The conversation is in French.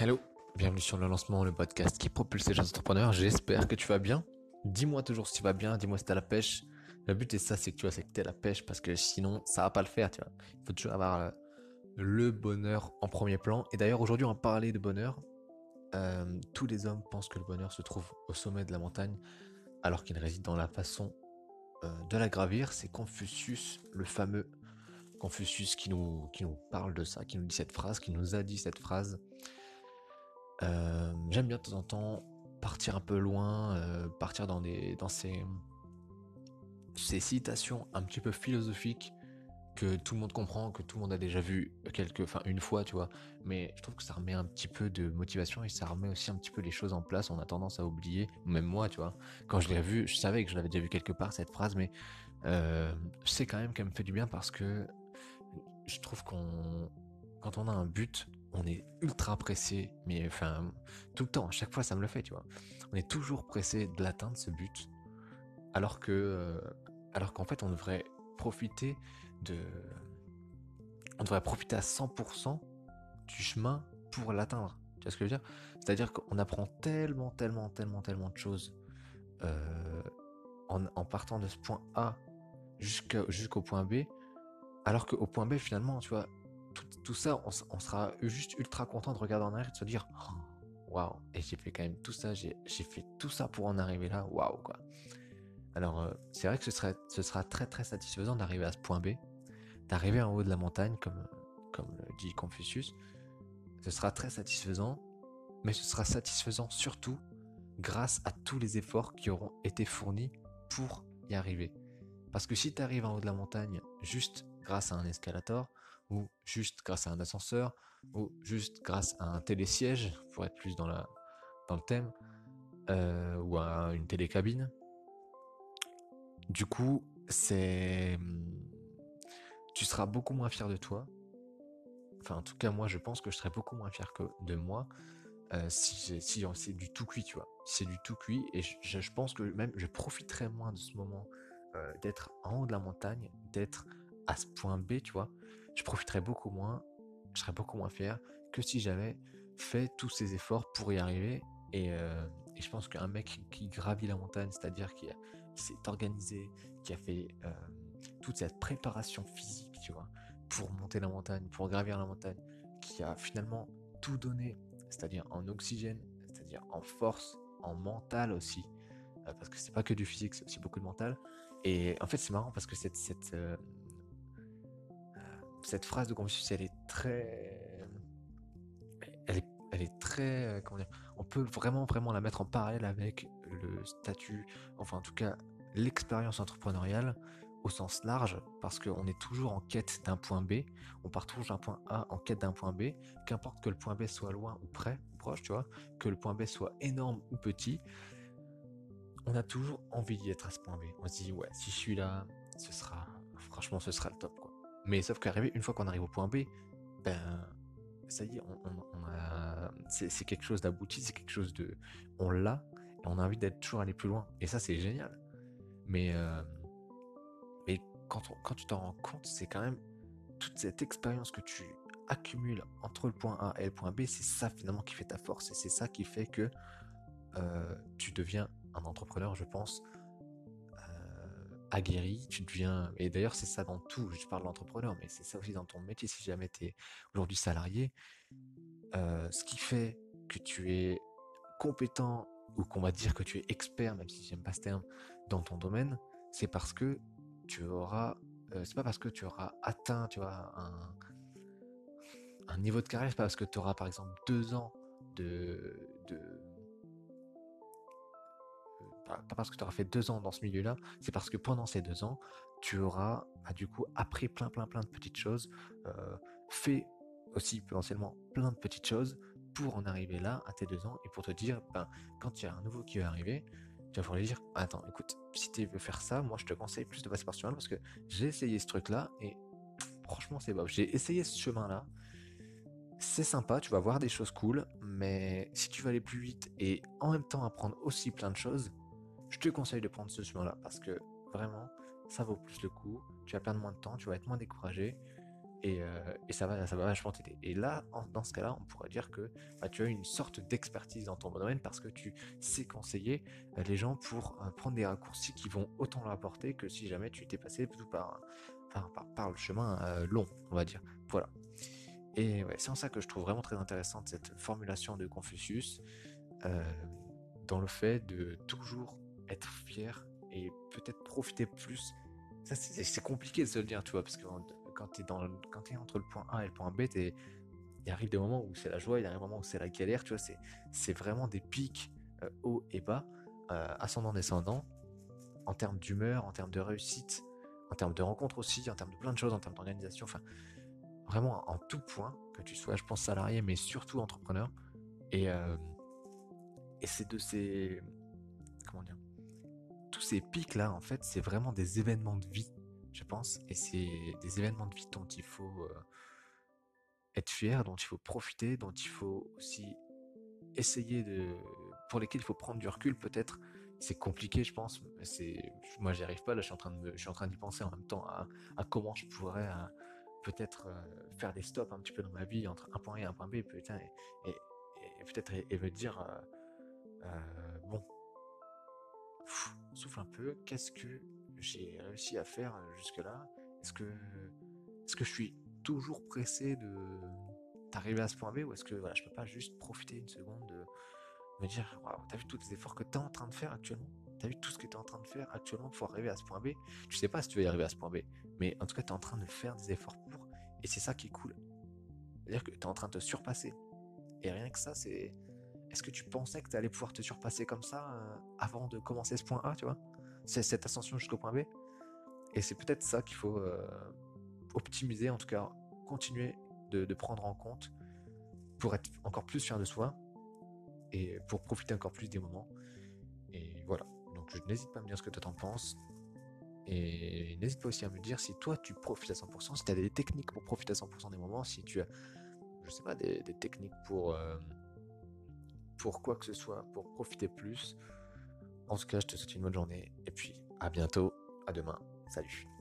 Hello, bienvenue sur le lancement, le podcast qui propulse les jeunes entrepreneurs. J'espère que tu vas bien. Dis-moi toujours si tu vas bien, dis-moi si t'as la pêche. Le but est ça, c'est que tu vois, c'est que t'aies la pêche parce que sinon, ça va pas le faire, tu vois. Il faut toujours avoir euh, le bonheur en premier plan. Et d'ailleurs, aujourd'hui, on va parler de bonheur. Euh, tous les hommes pensent que le bonheur se trouve au sommet de la montagne, alors qu'il réside dans la façon euh, de la gravir. C'est Confucius, le fameux Confucius, qui nous, qui nous parle de ça, qui nous dit cette phrase, qui nous a dit cette phrase. Euh, j'aime bien de temps en temps partir un peu loin, euh, partir dans ces citations un petit peu philosophiques que tout le monde comprend, que tout le monde a déjà vu une fois, tu vois. Mais je trouve que ça remet un petit peu de motivation et ça remet aussi un petit peu les choses en place. On a tendance à oublier, même moi, tu vois. Quand je l'ai vu, je savais que je l'avais déjà vu quelque part cette phrase, mais euh, je sais quand même qu'elle me fait du bien parce que je trouve qu'on, quand on a un but, on est ultra pressé, mais enfin, tout le temps, à chaque fois ça me le fait, tu vois. On est toujours pressé de l'atteindre ce but, alors que, euh, alors qu'en fait, on devrait profiter de, on devrait profiter à 100% du chemin pour l'atteindre. Tu vois ce que je veux dire? C'est-à-dire qu'on apprend tellement, tellement, tellement, tellement de choses euh, en, en, partant de ce point A jusqu'au point B, alors qu'au point B, finalement, tu vois, tout, ça, on, sera juste ultra content de regarder en arrière et de se dire oh, waouh, et j'ai fait quand même tout ça, j'ai fait tout ça pour en arriver là, waouh quoi. Alors euh, c'est vrai que ce, ce sera très très satisfaisant d'arriver à ce point B, d'arriver en haut de la montagne comme, comme dit Confucius. Ce sera très satisfaisant, mais ce sera satisfaisant surtout grâce à tous les efforts qui auront été fournis pour y arriver. Parce que si tu arrives en haut de la montagne juste grâce à un escalator, ou juste grâce à un ascenseur, ou juste grâce à un télésiège, pour être plus dans, la, dans le thème, euh, ou à une télécabine. Du coup, c'est. Tu seras beaucoup moins fier de toi. Enfin, en tout cas, moi, je pense que je serais beaucoup moins fier que de moi euh, si, si c'est du tout cuit, tu vois. C'est du tout cuit, et je, je, pense que même je profiterai moins de ce moment euh, d'être en haut de la montagne, d'être à ce point B, tu vois, je profiterais beaucoup moins, je serais beaucoup moins fier que si j'avais fait tous ces efforts pour y arriver. Et, euh, je pense qu'un mec qui gravit la montagne, c'est-à-dire qui, s'est organisé, qui a fait euh, toute cette préparation physique, tu vois, pour monter la montagne, pour gravir la montagne, qui a finalement tout donné, c'est-à-dire en oxygène, c'est-à-dire en force, en mental aussi, euh, parce que c'est pas que du physique, c'est aussi beaucoup de mental. Et en fait, c'est marrant parce que cette, cette, cette phrase de Confucius, elle est très, elle est, elle est très, euh, comment dire, on peut vraiment, vraiment la mettre en parallèle avec le statut, enfin en tout cas l'expérience entrepreneuriale au sens large, parce qu'on est toujours en quête d'un point B, on part toujours d'un point A en quête d'un point B, qu'importe que le point B soit loin ou près, proche, tu vois, que le point B soit énorme ou petit, on a toujours envie d'y être à ce point B. On se dit, ouais, si je suis là, ce sera, franchement, ce sera le top, quoi. Mais sauf qu'arriver, une fois qu'on arrive au point B, ben, ça y est, c'est, quelque chose d'abouti, c'est quelque chose de, on l'a, et on a envie d'être toujours aller plus loin. Et ça, c'est génial. Mais, euh, mais quand, quand tu t'en rends compte, c'est quand même toute cette expérience que tu accumules entre le point A et le point B, c'est ça finalement qui fait ta force, et c'est ça qui fait que euh, tu deviens un entrepreneur, je pense, aguerri, tu deviens, et d'ailleurs c'est ça dans tout, je parle d'entrepreneur, mais c'est ça aussi dans ton métier, si jamais tu es aujourd'hui salarié, euh, ce qui fait que tu es compétent, ou qu'on va dire que tu es expert, même si j'aime pas ce terme, dans ton domaine, c'est parce que tu auras, euh, c'est pas parce que tu auras atteint, tu vois, un, niveau de carrière, c'est pas parce que tu auras par exemple deux ans de pas parce que tu auras fait deux ans dans ce milieu-là, c'est parce que pendant ces deux ans, tu auras bah, du coup appris plein plein plein de petites choses, euh, fait aussi potentiellement plein de petites choses pour en arriver là à tes deux ans et pour te dire, ben, quand il y a un nouveau qui va arriver, tu vas pouvoir lui dire, attends, écoute, si tu veux faire ça, moi je te conseille plus de passer par ce chemin parce que j'ai essayé ce truc-là et franchement c'est bon. J'ai essayé ce chemin-là. C'est sympa, tu vas voir des choses cool, mais si tu veux aller plus vite et en même temps apprendre aussi plein de choses, je te conseille de prendre ce chemin-là parce que vraiment, ça vaut plus le coup. Tu as plein de moins de temps, tu vas être moins découragé. et, euh, et ça, va, ça va vachement t'aider. Et là, dans ce cas-là, on pourrait dire que bah, tu as une sorte d'expertise dans ton domaine parce que tu sais conseiller euh, les gens pour euh, prendre des raccourcis qui vont autant leur apporter que si jamais tu t'es passé par, par, par, le chemin long, on va dire. Voilà. Et ouais, c'est en ça que je trouve vraiment très intéressante cette formulation de Confucius dans le fait de toujours être fier et peut-être profiter plus. Ça, c'est compliqué de se le dire, tu vois, parce que quand tu es, es entre le point A et le point B, il arrive des moments où c'est la joie, il arrive des moments où c'est la galère, tu vois, c'est vraiment des pics euh, hauts et bas, euh, ascendant-descendant, en termes d'humeur, en termes de réussite, en termes de rencontres aussi, en termes de plein de choses, en termes d'organisation, enfin, vraiment en tout point, que tu sois, je pense, salarié, mais surtout entrepreneur. Et, euh, et c'est de ces. Tous ces pics-là, en fait, c'est vraiment des événements de vie je pense. Et c'est des événements de vie dont il faut euh, être fier, dont il faut profiter, dont il faut aussi essayer de, pour lesquels il faut prendre du recul peut-être. C'est compliqué, je pense. C'est, moi, j'y arrive pas. Là, je suis en train de, je suis en train d'y penser en même temps à, comment je pourrais euh, peut-être euh, faire des stops un petit peu dans ma vie entre un point A et un point B, putain, et, peut-être et, me dire bon, souffle un peu. Qu'est-ce que j'ai réussi à faire euh, jusque-là? Est-ce que, est-ce que je suis toujours pressé de d'arriver à ce point B ou est-ce que voilà, je peux pas juste profiter une seconde de me dire waouh, t'as vu tous les efforts que tu es en train de faire actuellement? T'as vu tout ce que tu es en train de faire actuellement pour arriver à ce point B? Tu sais pas si tu vas y arriver à ce point B, mais en tout cas, tu es en train de faire des efforts pour. Et c'est ça qui est cool. C'est-à-dire que tu es en train de te surpasser. Et rien que ça, c'est. Est-ce que tu pensais que tu allais pouvoir te surpasser comme ça euh, avant de commencer ce point A, tu vois? Cette ascension jusqu'au point B. Et c'est peut-être ça qu'il faut euh, optimiser, en tout cas continuer de, prendre en compte pour être encore plus fier de soi et pour profiter encore plus des moments. Et voilà. Donc n'hésite pas à me dire ce que toi t'en penses. Et n'hésite pas aussi à me dire si toi tu profites à 100%, si tu as des techniques pour profiter à 100% des moments, si tu as, je sais pas, des, techniques pour, euh, pour quoi que ce soit, pour profiter plus. En tout cas, je te souhaite une bonne journée et puis à bientôt, à demain, salut.